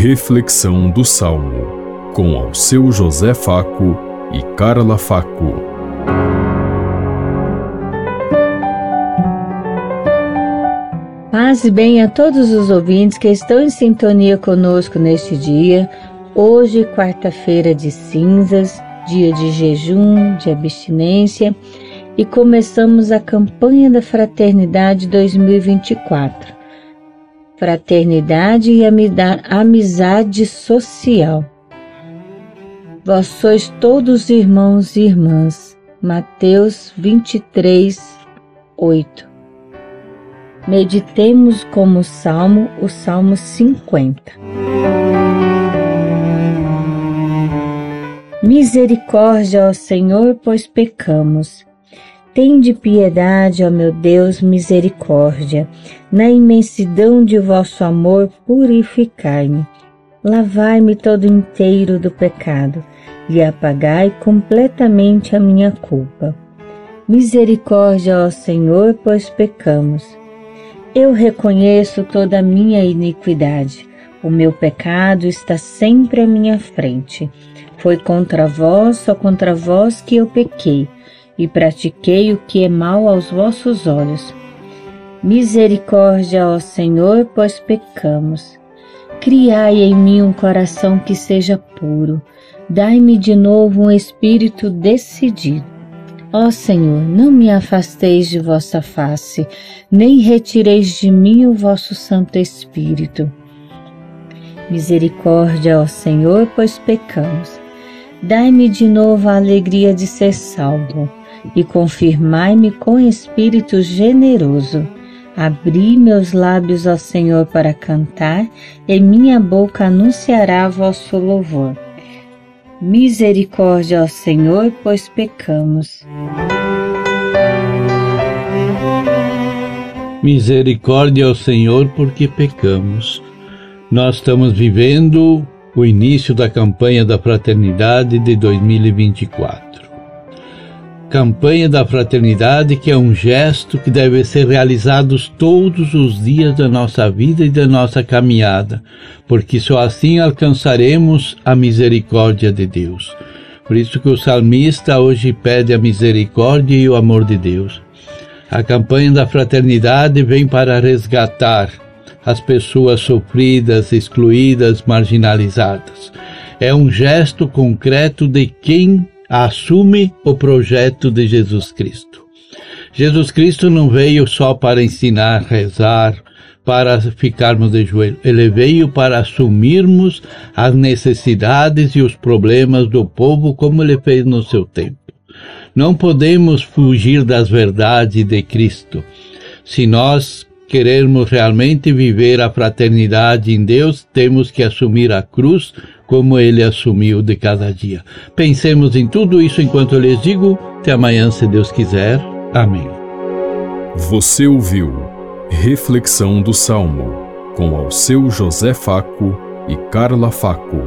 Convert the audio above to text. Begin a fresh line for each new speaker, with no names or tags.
Reflexão do Salmo, com ao seu José Faco e Carla Faco.
Paz e bem a todos os ouvintes que estão em sintonia conosco neste dia. Hoje, quarta-feira de cinzas, dia de jejum, de abstinência, e começamos a campanha da Fraternidade 2024 fraternidade e amizade social. Vós sois todos irmãos e irmãs. Mateus 23, 8. Meditemos como salmo o Salmo 50. Misericórdia ao Senhor, pois pecamos. Tende piedade, ó meu Deus, misericórdia. Na imensidão de vosso amor, purificai-me. Lavai-me todo inteiro do pecado e apagai completamente a minha culpa. Misericórdia, ó Senhor, pois pecamos. Eu reconheço toda a minha iniquidade. O meu pecado está sempre à minha frente. Foi contra vós, só contra vós que eu pequei e pratiquei o que é mal aos vossos olhos. Misericórdia, ó Senhor, pois pecamos. Criai em mim um coração que seja puro. Dai-me de novo um espírito decidido. Ó Senhor, não me afasteis de vossa face, nem retireis de mim o vosso Santo Espírito. Misericórdia, ó Senhor, pois pecamos. Dai-me de novo a alegria de ser salvo e confirmai-me com espírito generoso. Abri meus lábios ao Senhor para cantar, e minha boca anunciará vosso louvor. Misericórdia ao Senhor, pois pecamos.
Misericórdia ao Senhor, porque pecamos. Nós estamos vivendo o início da campanha da fraternidade de 2024 campanha da fraternidade, que é um gesto que deve ser realizado todos os dias da nossa vida e da nossa caminhada, porque só assim alcançaremos a misericórdia de Deus. Por isso que o salmista hoje pede a misericórdia e o amor de Deus. A campanha da fraternidade vem para resgatar as pessoas sofridas, excluídas, marginalizadas. É um gesto concreto de quem assume o projeto de Jesus Cristo. Jesus Cristo não veio só para ensinar, rezar, para ficarmos de joelho. Ele veio para assumirmos as necessidades e os problemas do povo como ele fez no seu tempo. Não podemos fugir das verdades de Cristo. Se nós querermos realmente viver a fraternidade em Deus, temos que assumir a cruz como ele assumiu de cada dia. Pensemos em tudo isso enquanto eu lhes digo. Até amanhã, se Deus quiser. Amém.
Você ouviu Reflexão do Salmo com ao seu José Faco e Carla Faco.